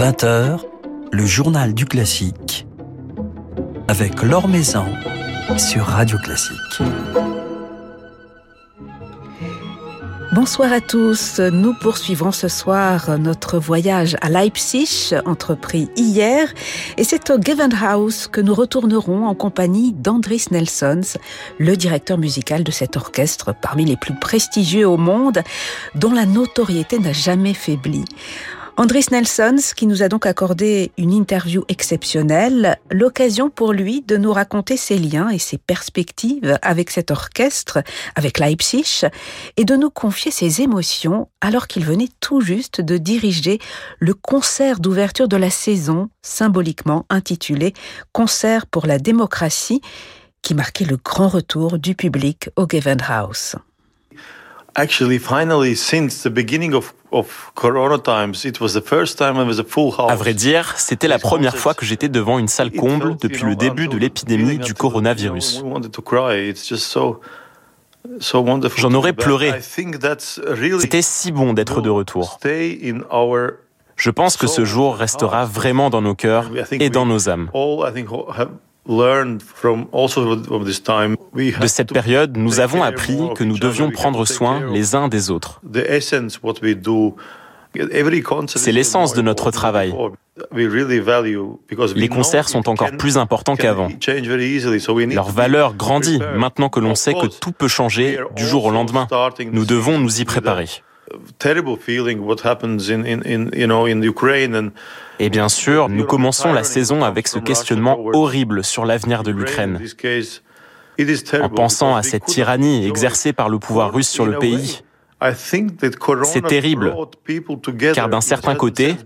20h, le journal du classique avec Laure Maison sur Radio Classique. Bonsoir à tous. Nous poursuivrons ce soir notre voyage à Leipzig, entrepris hier, et c'est au Gewandhaus que nous retournerons en compagnie d'Andris Nelsons, le directeur musical de cet orchestre parmi les plus prestigieux au monde, dont la notoriété n'a jamais faibli. Andris Nelsons, qui nous a donc accordé une interview exceptionnelle, l'occasion pour lui de nous raconter ses liens et ses perspectives avec cet orchestre, avec Leipzig, et de nous confier ses émotions alors qu'il venait tout juste de diriger le concert d'ouverture de la saison, symboliquement intitulé Concert pour la démocratie, qui marquait le grand retour du public au Gewandhaus. Actually, finally, since the beginning of à vrai dire, c'était la première fois que j'étais devant une salle comble depuis le début de l'épidémie du coronavirus. J'en aurais pleuré. C'était si bon d'être de retour. Je pense que ce jour restera vraiment dans nos cœurs et dans nos âmes. De cette période, nous avons appris que nous devions prendre soin les uns des autres. C'est l'essence de notre travail. Les concerts sont encore plus importants qu'avant. Leur valeur grandit maintenant que l'on sait que tout peut changer du jour au lendemain. Nous devons nous y préparer. Et bien sûr, nous commençons la saison avec ce questionnement horrible sur l'avenir de l'Ukraine. En pensant à cette tyrannie exercée par le pouvoir russe sur le pays, c'est terrible, car d'un certain côté,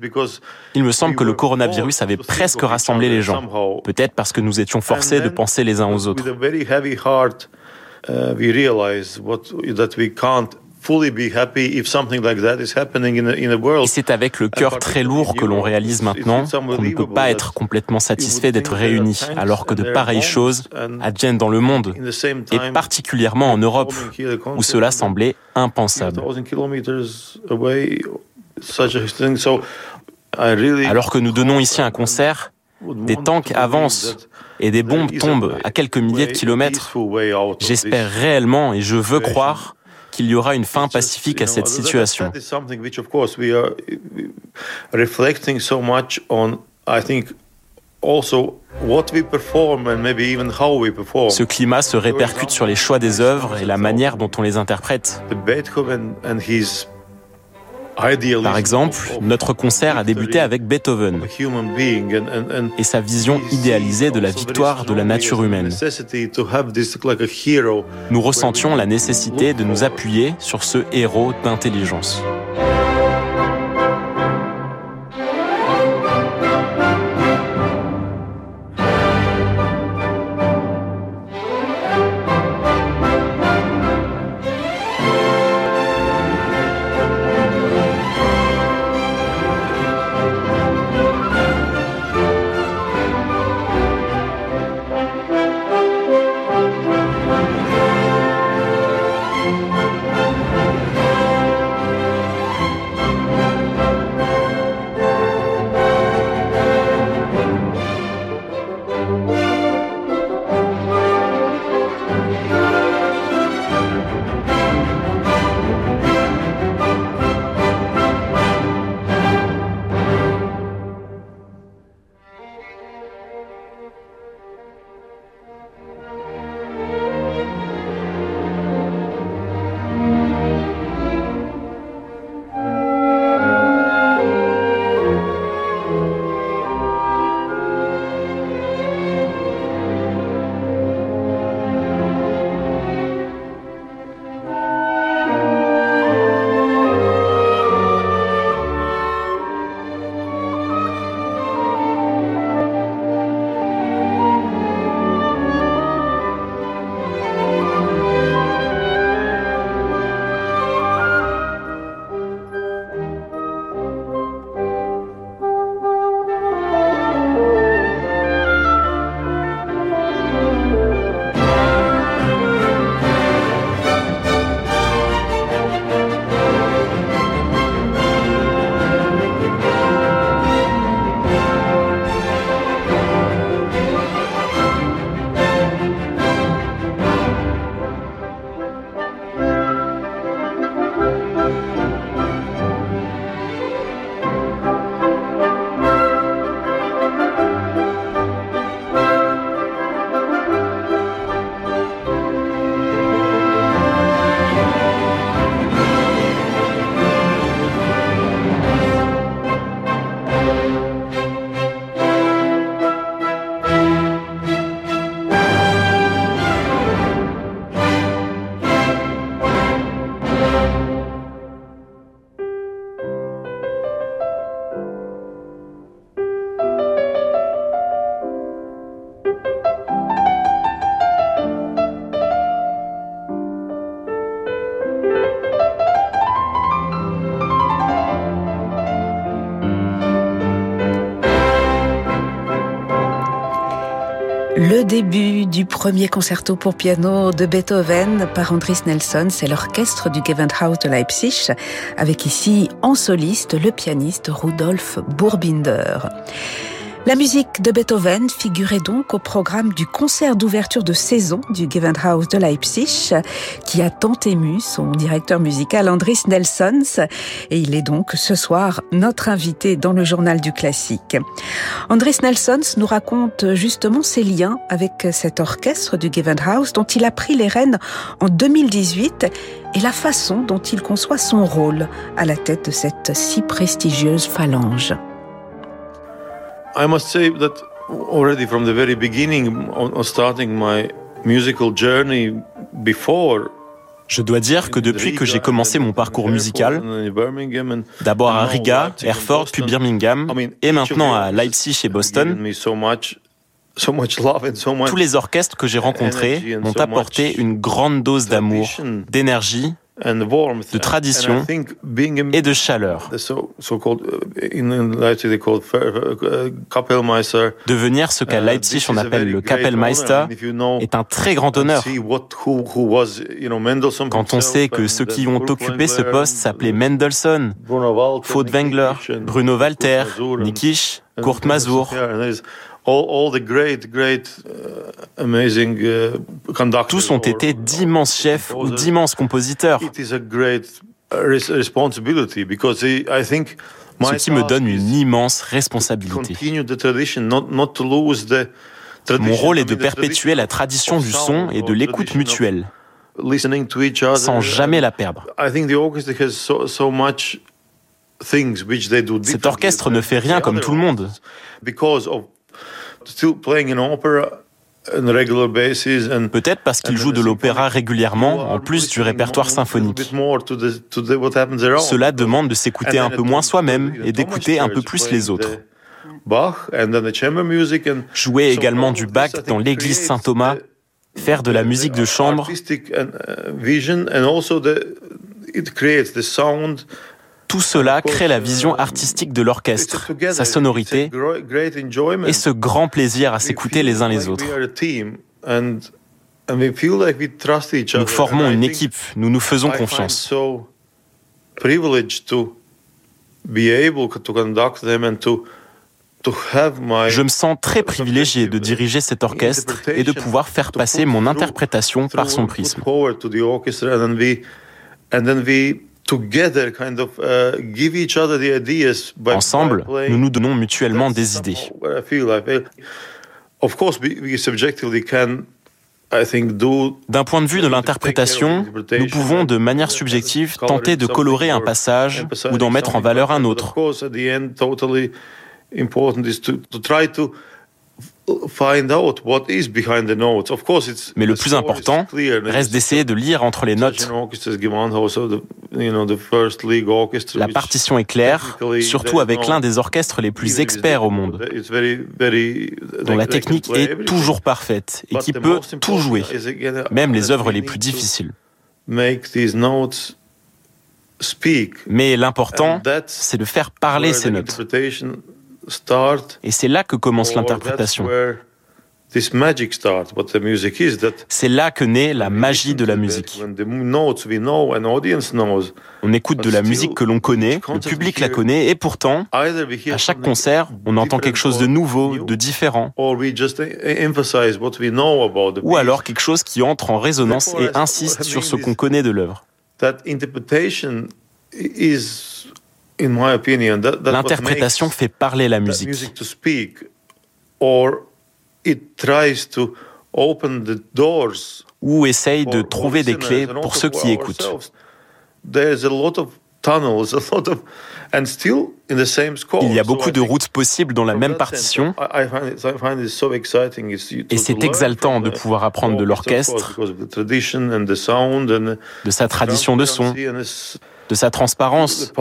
il me semble que le coronavirus avait presque rassemblé les gens, peut-être parce que nous étions forcés de penser les uns aux autres. Et c'est avec le cœur très lourd que l'on réalise maintenant qu'on ne peut pas être complètement satisfait d'être réunis, alors que de pareilles choses adviennent dans le monde, et particulièrement en Europe, où cela semblait impensable. Alors que nous donnons ici un concert, des tanks avancent et des bombes tombent à quelques milliers de kilomètres. J'espère réellement et je veux croire qu'il y aura une fin pacifique à cette situation. Ce climat se répercute sur les choix des œuvres et la manière dont on les interprète. Par exemple, notre concert a débuté avec Beethoven et sa vision idéalisée de la victoire de la nature humaine. Nous ressentions la nécessité de nous appuyer sur ce héros d'intelligence. Début du premier concerto pour piano de Beethoven par Andris Nelson, c'est l'orchestre du Gewandhaus de Leipzig, avec ici en soliste le pianiste Rudolf Burbinder. La musique de Beethoven figurait donc au programme du concert d'ouverture de saison du Gewandhaus de Leipzig, qui a tant ému son directeur musical Andris Nelsons, et il est donc ce soir notre invité dans le journal du classique. Andris Nelsons nous raconte justement ses liens avec cet orchestre du Gewandhaus dont il a pris les rênes en 2018 et la façon dont il conçoit son rôle à la tête de cette si prestigieuse phalange. I must say that already from the very beginning, on starting my musical journey before je dois dire que depuis que j'ai commencé mon parcours musical, d'abord à Riga, Erfurt, puis Birmingham, et maintenant à Leipzig et Boston, tous les orchestres que j'ai rencontrés m'ont apporté une grande dose d'amour, d'énergie de tradition et de chaleur. Devenir ce qu'à uh, Leipzig on appelle le Kapellmeister est un très grand honneur. Quand on sait que ceux qui ont occupé ce poste s'appelaient Mendelssohn, Furtwängler, Bruno Walter, Nikisch, Kurt Masur, Uh, Tous ont été d'immenses chefs ou d'immenses compositeurs. Ce qui me donne une immense responsabilité. Mon rôle est de perpétuer la tradition du son et de l'écoute mutuelle, sans jamais la perdre. Cet orchestre ne fait rien comme tout le monde. Peut-être parce qu'il joue de l'opéra régulièrement, en plus du répertoire symphonique. Cela demande de s'écouter un peu moins soi-même et d'écouter un peu plus les autres. Jouer également du Bach dans l'église Saint-Thomas, faire de la musique de chambre, tout cela crée la vision artistique de l'orchestre, sa sonorité et ce grand plaisir à s'écouter les uns les autres. Nous formons une équipe, nous nous faisons confiance. Je me sens très privilégié de diriger cet orchestre et de pouvoir faire passer mon interprétation par son prisme. Ensemble, nous nous donnons mutuellement des idées. D'un point de vue de l'interprétation, nous pouvons de manière subjective tenter de colorer un passage ou d'en mettre en valeur un autre. Mais le plus important reste d'essayer de lire entre les notes. La partition est claire, surtout avec l'un des orchestres les plus experts au monde, dont la technique est toujours parfaite et qui peut tout jouer, même les œuvres les plus difficiles. Mais l'important, c'est de faire parler ces notes. Et c'est là que commence l'interprétation. C'est là que naît la magie de la musique. On écoute de la musique que l'on connaît, le public la connaît, et pourtant, à chaque concert, on entend quelque chose de nouveau, de différent. Ou alors quelque chose qui entre en résonance et insiste sur ce qu'on connaît de l'œuvre. L'interprétation fait parler la musique. Ou essaye de trouver des clés pour ceux qui écoutent. Il y a beaucoup de routes possibles dans la même partition. Et c'est exaltant de pouvoir apprendre de l'orchestre, de sa tradition de son, de sa transparence,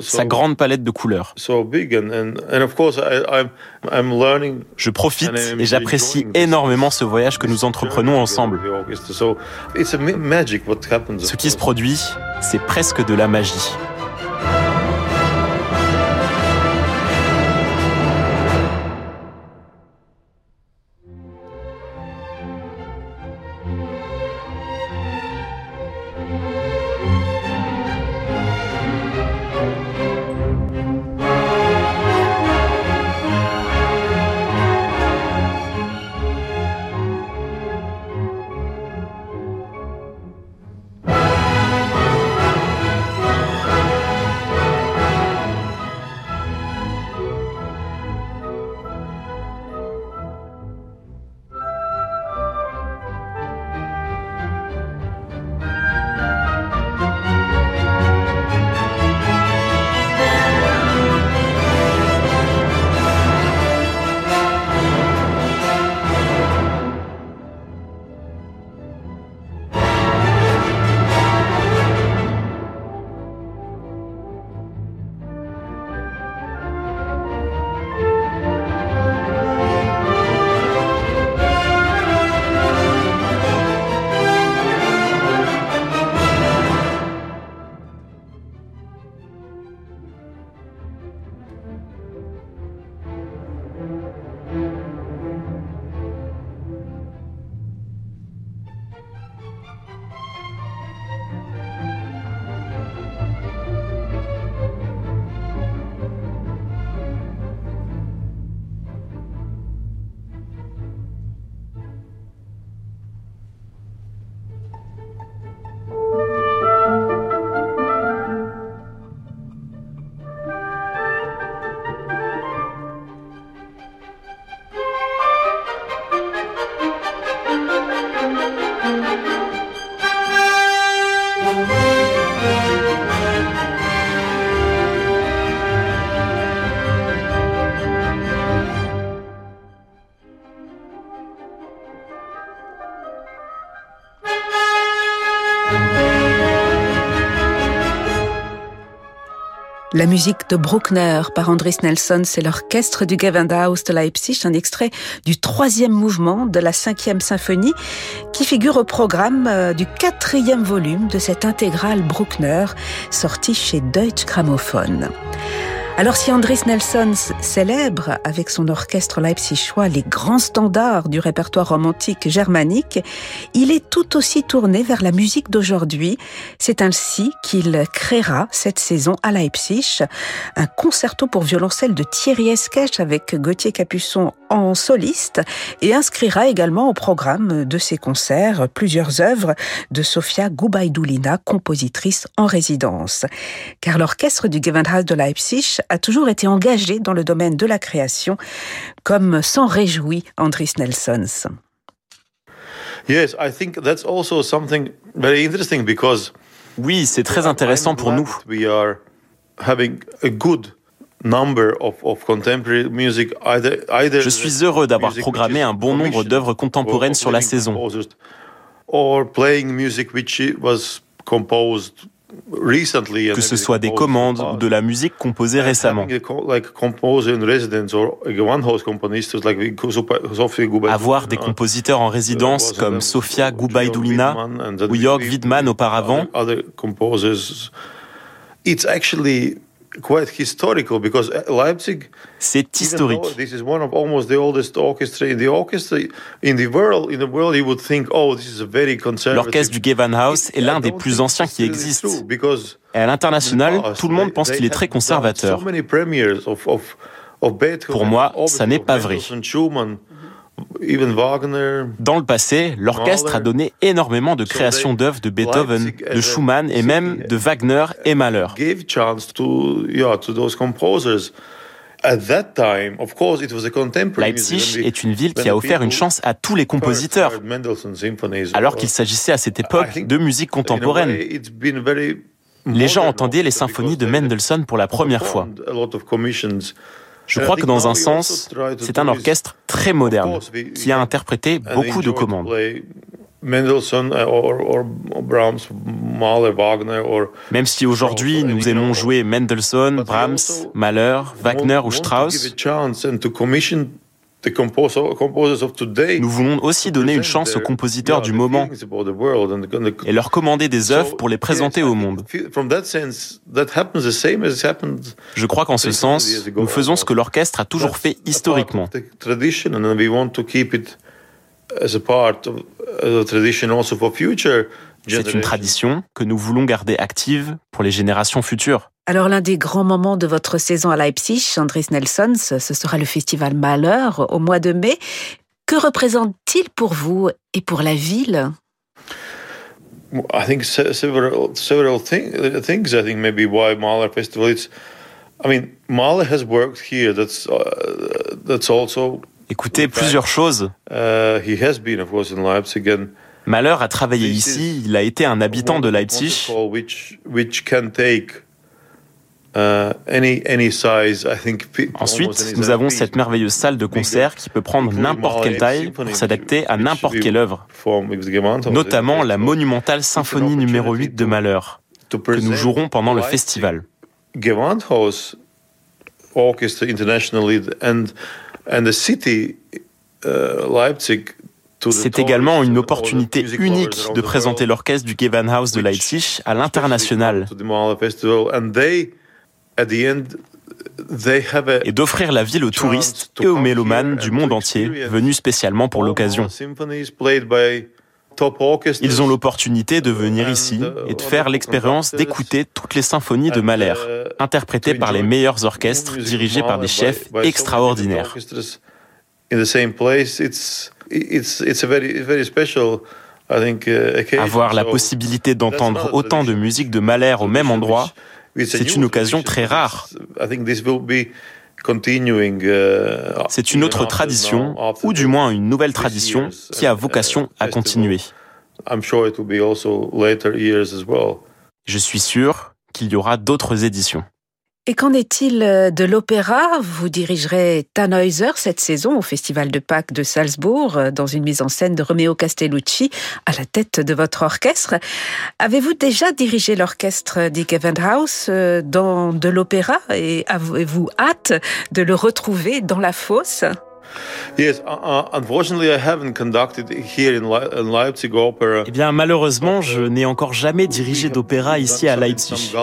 sa grande palette de couleurs. Je profite et j'apprécie énormément ce voyage que nous entreprenons ensemble. Ce qui se produit, c'est presque de la magie. La musique de Bruckner par Andris Nelson, c'est l'orchestre du Gewandhaus de Leipzig, un extrait du troisième mouvement de la cinquième symphonie qui figure au programme euh, du quatrième volume de cette intégrale Bruckner sortie chez Deutsche Grammophon. Alors si Andris Nelson célèbre avec son orchestre leipzigois les grands standards du répertoire romantique germanique, il est tout aussi tourné vers la musique d'aujourd'hui. C'est ainsi qu'il créera cette saison à Leipzig un concerto pour violoncelle de Thierry Esquèche avec Gauthier Capuçon en soliste et inscrira également au programme de ses concerts plusieurs œuvres de Sofia Gubaidoulina, compositrice en résidence. Car l'orchestre du Gewandhaus de Leipzig a toujours été engagé dans le domaine de la création, comme s'en réjouit Andris Nelsons. Yes, I think that's also something very interesting because oui, c'est très intéressant pour nous. We are having a good je suis heureux d'avoir programmé un bon nombre d'œuvres contemporaines sur la saison. Que ce soit des commandes ou de la musique composée récemment. Avoir des compositeurs en résidence comme Sofia Gubaidoulina ou Jörg Widmann auparavant, uh, c'est historique. This is one of almost the oldest orchestra in the orchestra in the world. In the world, you would think, oh, this is a very conservative. L'orchestre du Gewandhaus est l'un des plus anciens qui existent. Et à l'international, tout le monde pense qu'il est très conservateur. Pour moi, ça n'est pas vrai. Dans le passé, l'orchestre a donné énormément de créations d'œuvres de Beethoven, de Schumann et même de Wagner et Mahler. Leipzig est une ville qui a offert une chance à tous les compositeurs, alors qu'il s'agissait à cette époque de musique contemporaine. Les gens entendaient les symphonies de Mendelssohn pour la première fois. Je crois que dans un sens, c'est un orchestre très moderne qui a interprété beaucoup de commandes. Même si aujourd'hui nous aimons jouer Mendelssohn, Brahms, Mahler, Wagner ou Strauss, nous voulons aussi donner une chance aux compositeurs du moment et leur commander des œuvres pour les présenter au monde. Je crois qu'en ce sens, nous faisons ce que l'orchestre a toujours fait historiquement. C'est une tradition que nous voulons garder active pour les générations futures. Alors l'un des grands moments de votre saison à Leipzig, Andris Nelson, ce sera le festival Malheur au mois de mai. Que représente-t-il pour vous et pour la ville? I think several several things. I think maybe why Mahler Festival. It's, I mean, Mahler has worked here. That's uh, that's also. Écoutez, plusieurs choses. Uh, he has been, of course, in Leipzig and. Mahler a travaillé ici. Il a été un habitant de Leipzig. Which, which can take Ensuite, nous avons cette merveilleuse salle de concert qui peut prendre n'importe quelle taille pour s'adapter à n'importe quelle œuvre, notamment la monumentale symphonie numéro 8 de Mahler, que nous jouerons pendant le festival. C'est également une opportunité unique de présenter l'orchestre du Gewandhaus de Leipzig à l'international et d'offrir la ville aux touristes et aux mélomanes du monde entier venus spécialement pour l'occasion. Ils ont l'opportunité de venir ici et de faire l'expérience d'écouter toutes les symphonies de Mahler, interprétées par les meilleurs orchestres dirigés par des chefs extraordinaires. Avoir la possibilité d'entendre autant de musique de Mahler au même endroit, c'est une occasion très rare. C'est une autre tradition, ou du moins une nouvelle tradition, qui a vocation à continuer. Je suis sûr qu'il y aura d'autres éditions. Et qu'en est-il euh, de l'opéra? Vous dirigerez Tannhäuser cette saison au Festival de Pâques de Salzbourg euh, dans une mise en scène de Romeo Castellucci à la tête de votre orchestre. Avez-vous déjà dirigé l'orchestre Dick Eventhouse euh, dans de l'opéra? Et avez-vous hâte de le retrouver dans la fosse? Yes, unfortunately, I haven't conducted here in Leipzig opera. Eh bien, malheureusement, je n'ai encore jamais dirigé d'opéra ici à Leipzig.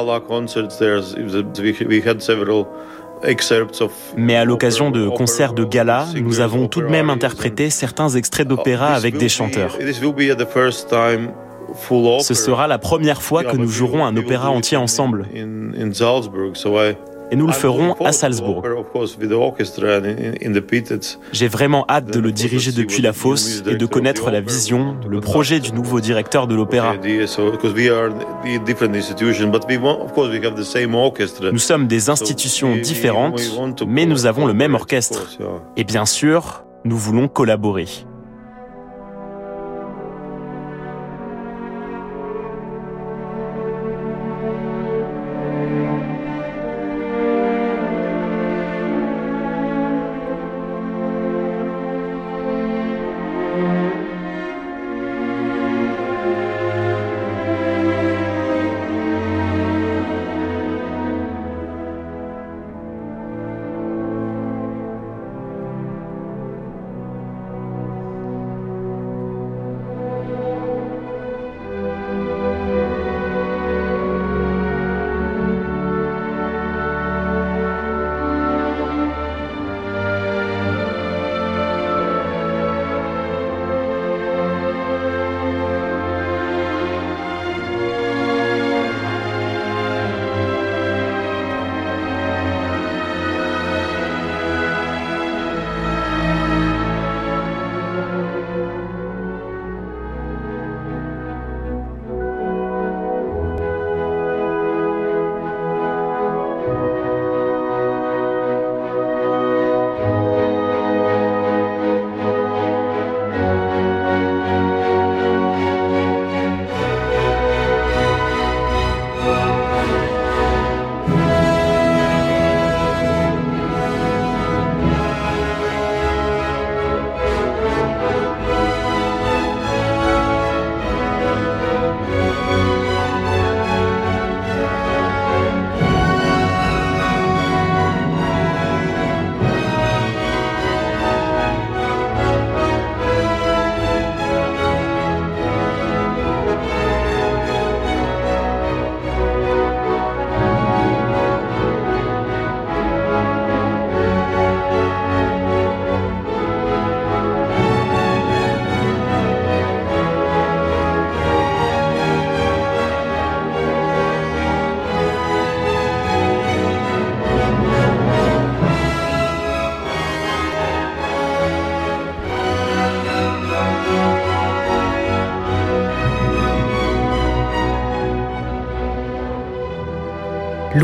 Mais à l'occasion de concerts de gala, nous avons tout de même interprété certains extraits d'opéra avec des chanteurs. Ce sera la première fois que nous jouerons un opéra entier ensemble et nous le ferons à Salzbourg. J'ai vraiment hâte de le diriger depuis la fosse et de connaître la vision, le projet du nouveau directeur de l'opéra. Nous sommes des institutions différentes, mais nous avons le même orchestre. Et bien sûr, nous voulons collaborer.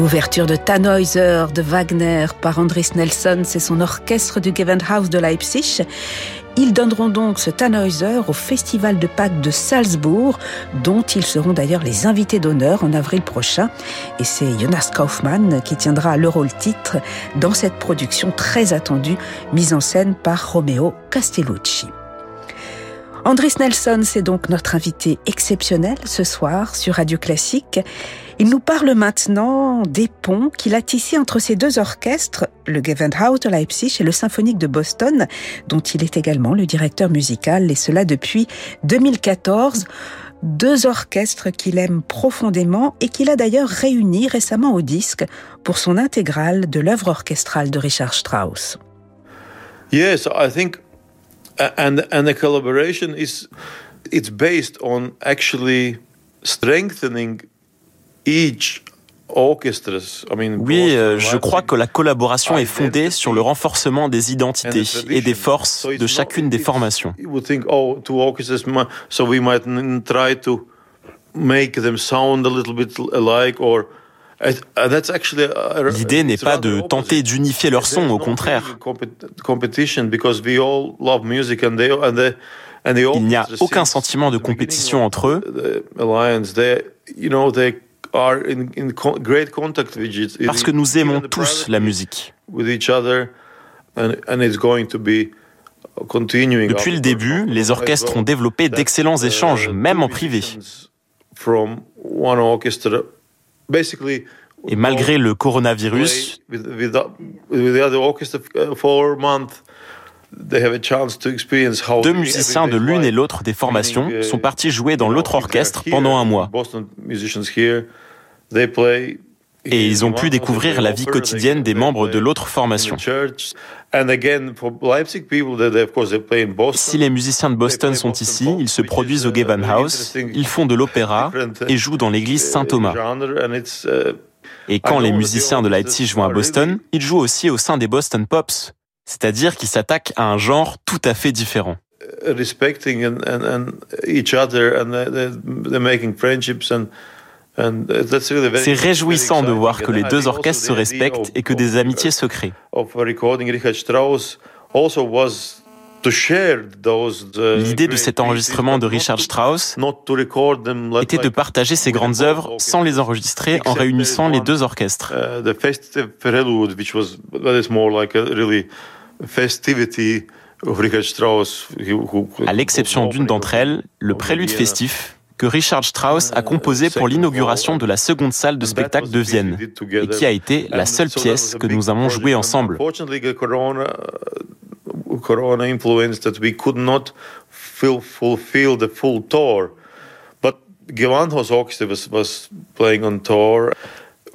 L'ouverture de Tannhäuser de Wagner par Andris Nelson, c'est son orchestre du Gewandhaus de Leipzig. Ils donneront donc ce Tannhäuser au Festival de Pâques de Salzbourg, dont ils seront d'ailleurs les invités d'honneur en avril prochain. Et c'est Jonas Kaufmann qui tiendra le rôle titre dans cette production très attendue, mise en scène par Romeo Castellucci. Andris Nelson, c'est donc notre invité exceptionnel ce soir sur Radio Classique. Il nous parle maintenant des ponts qu'il a tissés entre ces deux orchestres, le Gewandhaus de Leipzig et le Symphonique de Boston, dont il est également le directeur musical, et cela depuis 2014 deux orchestres qu'il aime profondément et qu'il a d'ailleurs réunis récemment au disque pour son intégrale de l'œuvre orchestrale de Richard Strauss. Yes, I think and and the collaboration is it's based on actually strengthening oui, euh, je crois que la collaboration est fondée sur le renforcement des identités et des forces de chacune des formations. L'idée n'est pas de tenter d'unifier leurs sons, au contraire. Il n'y a aucun sentiment de compétition entre eux. Parce que nous aimons tous la musique. Depuis le début, les orchestres ont développé d'excellents échanges, même en privé. Et malgré le coronavirus, deux musiciens de l'une et l'autre des formations sont partis jouer dans l'autre orchestre pendant un mois. Et ils ont pu découvrir la vie quotidienne des membres de l'autre formation. Si les musiciens de Boston sont ici, ils se produisent au Gavan House, ils font de l'opéra et jouent dans l'église Saint-Thomas. Et quand les musiciens de Leipzig vont à Boston, ils jouent aussi au sein des Boston Pops, c'est-à-dire qu'ils s'attaquent à un genre tout à fait différent. C'est réjouissant de voir que les deux orchestres se respectent et que des amitiés se créent. L'idée de cet enregistrement de Richard Strauss était de partager ses grandes œuvres sans les enregistrer en réunissant les deux orchestres. À l'exception d'une d'entre elles, le prélude festif, que Richard Strauss a composé pour l'inauguration de la seconde salle de spectacle de Vienne et qui a été la seule pièce que nous avons jouée ensemble.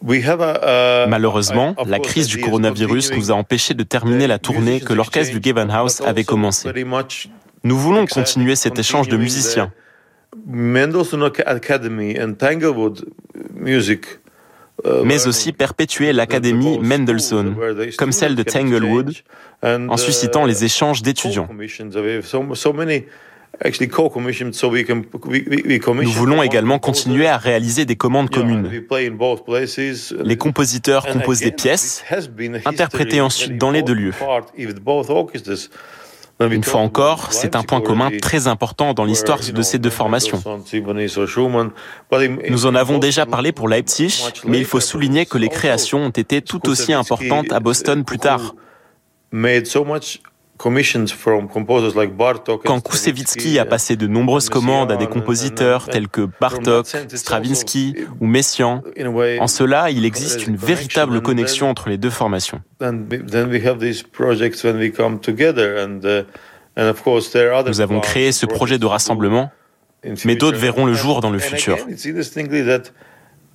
Malheureusement, la crise du coronavirus nous a empêchés de terminer la tournée que l'orchestre du Gewandhaus avait commencée. Nous voulons continuer cet échange de musiciens. Music mais aussi perpétuer l'Académie Mendelssohn, comme celle de Tanglewood, en suscitant les échanges d'étudiants. Nous voulons également continuer à réaliser des commandes communes. Les compositeurs composent des pièces, interprétées ensuite dans les deux lieux. Une fois encore, c'est un point commun très important dans l'histoire de ces deux formations. Nous en avons déjà parlé pour Leipzig, mais il faut souligner que les créations ont été tout aussi importantes à Boston plus tard. Quand Koussevitzky a passé de nombreuses commandes à des compositeurs tels que Bartok, Stravinsky ou Messiaen, en cela, il existe une véritable connexion entre les deux formations. Nous avons créé ce projet de rassemblement, mais d'autres verront le jour dans le futur.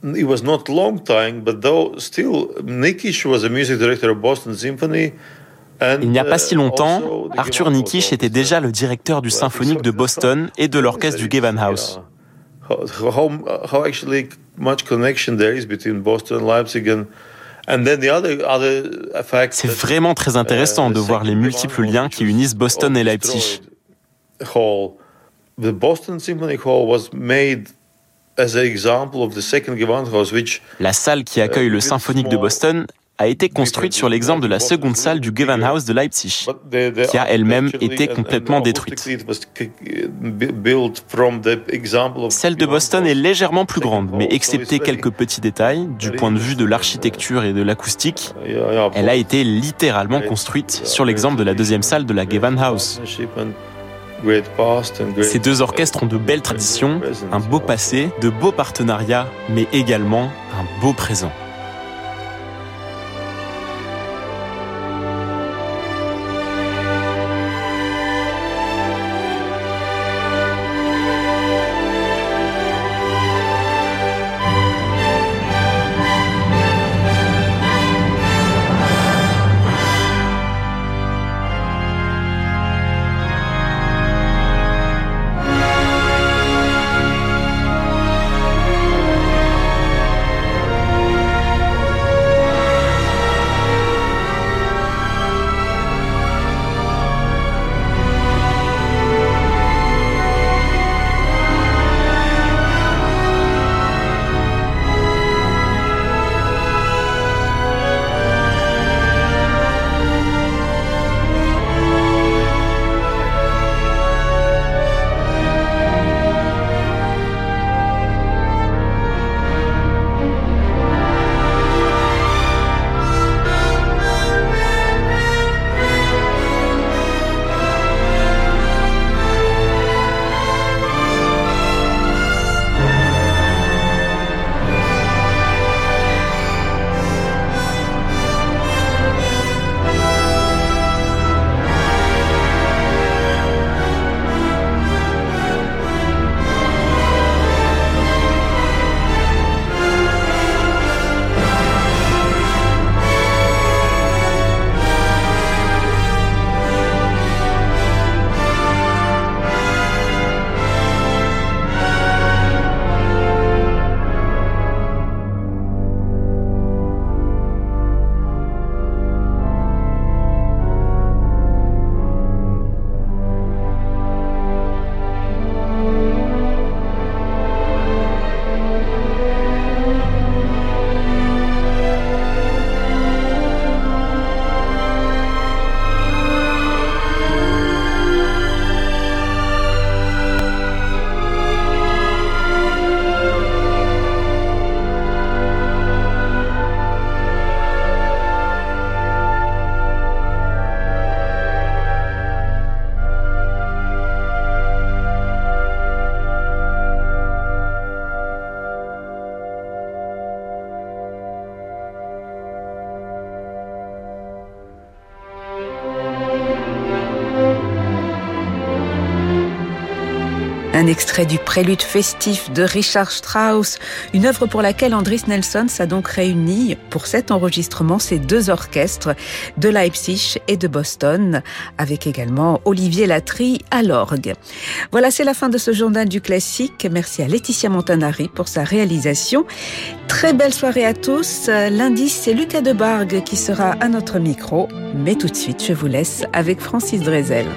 It was not long time, but though still Nikish was a music director of Boston Symphony, il n'y a pas si longtemps, Arthur Nikisch était déjà le directeur du symphonique de Boston et de l'orchestre du Gewandhaus. C'est vraiment très intéressant de voir les multiples liens qui unissent Boston et Leipzig. La salle qui accueille le symphonique de Boston a été construite sur l'exemple de la seconde salle du Gewandhaus de Leipzig, qui a elle-même été complètement détruite. Celle de Boston est légèrement plus grande, mais excepté quelques petits détails, du point de vue de l'architecture et de l'acoustique, elle a été littéralement construite sur l'exemple de la deuxième salle de la Gewandhaus. Ces deux orchestres ont de belles traditions, un beau passé, de beaux partenariats, mais également un beau présent. Un extrait du prélude festif de Richard Strauss, une œuvre pour laquelle Andris Nelson a donc réuni pour cet enregistrement ces deux orchestres de Leipzig et de Boston, avec également Olivier Latry à l'orgue. Voilà, c'est la fin de ce journal du classique. Merci à Laetitia Montanari pour sa réalisation. Très belle soirée à tous. Lundi, c'est Lucas Debargue qui sera à notre micro. Mais tout de suite, je vous laisse avec Francis Drezel.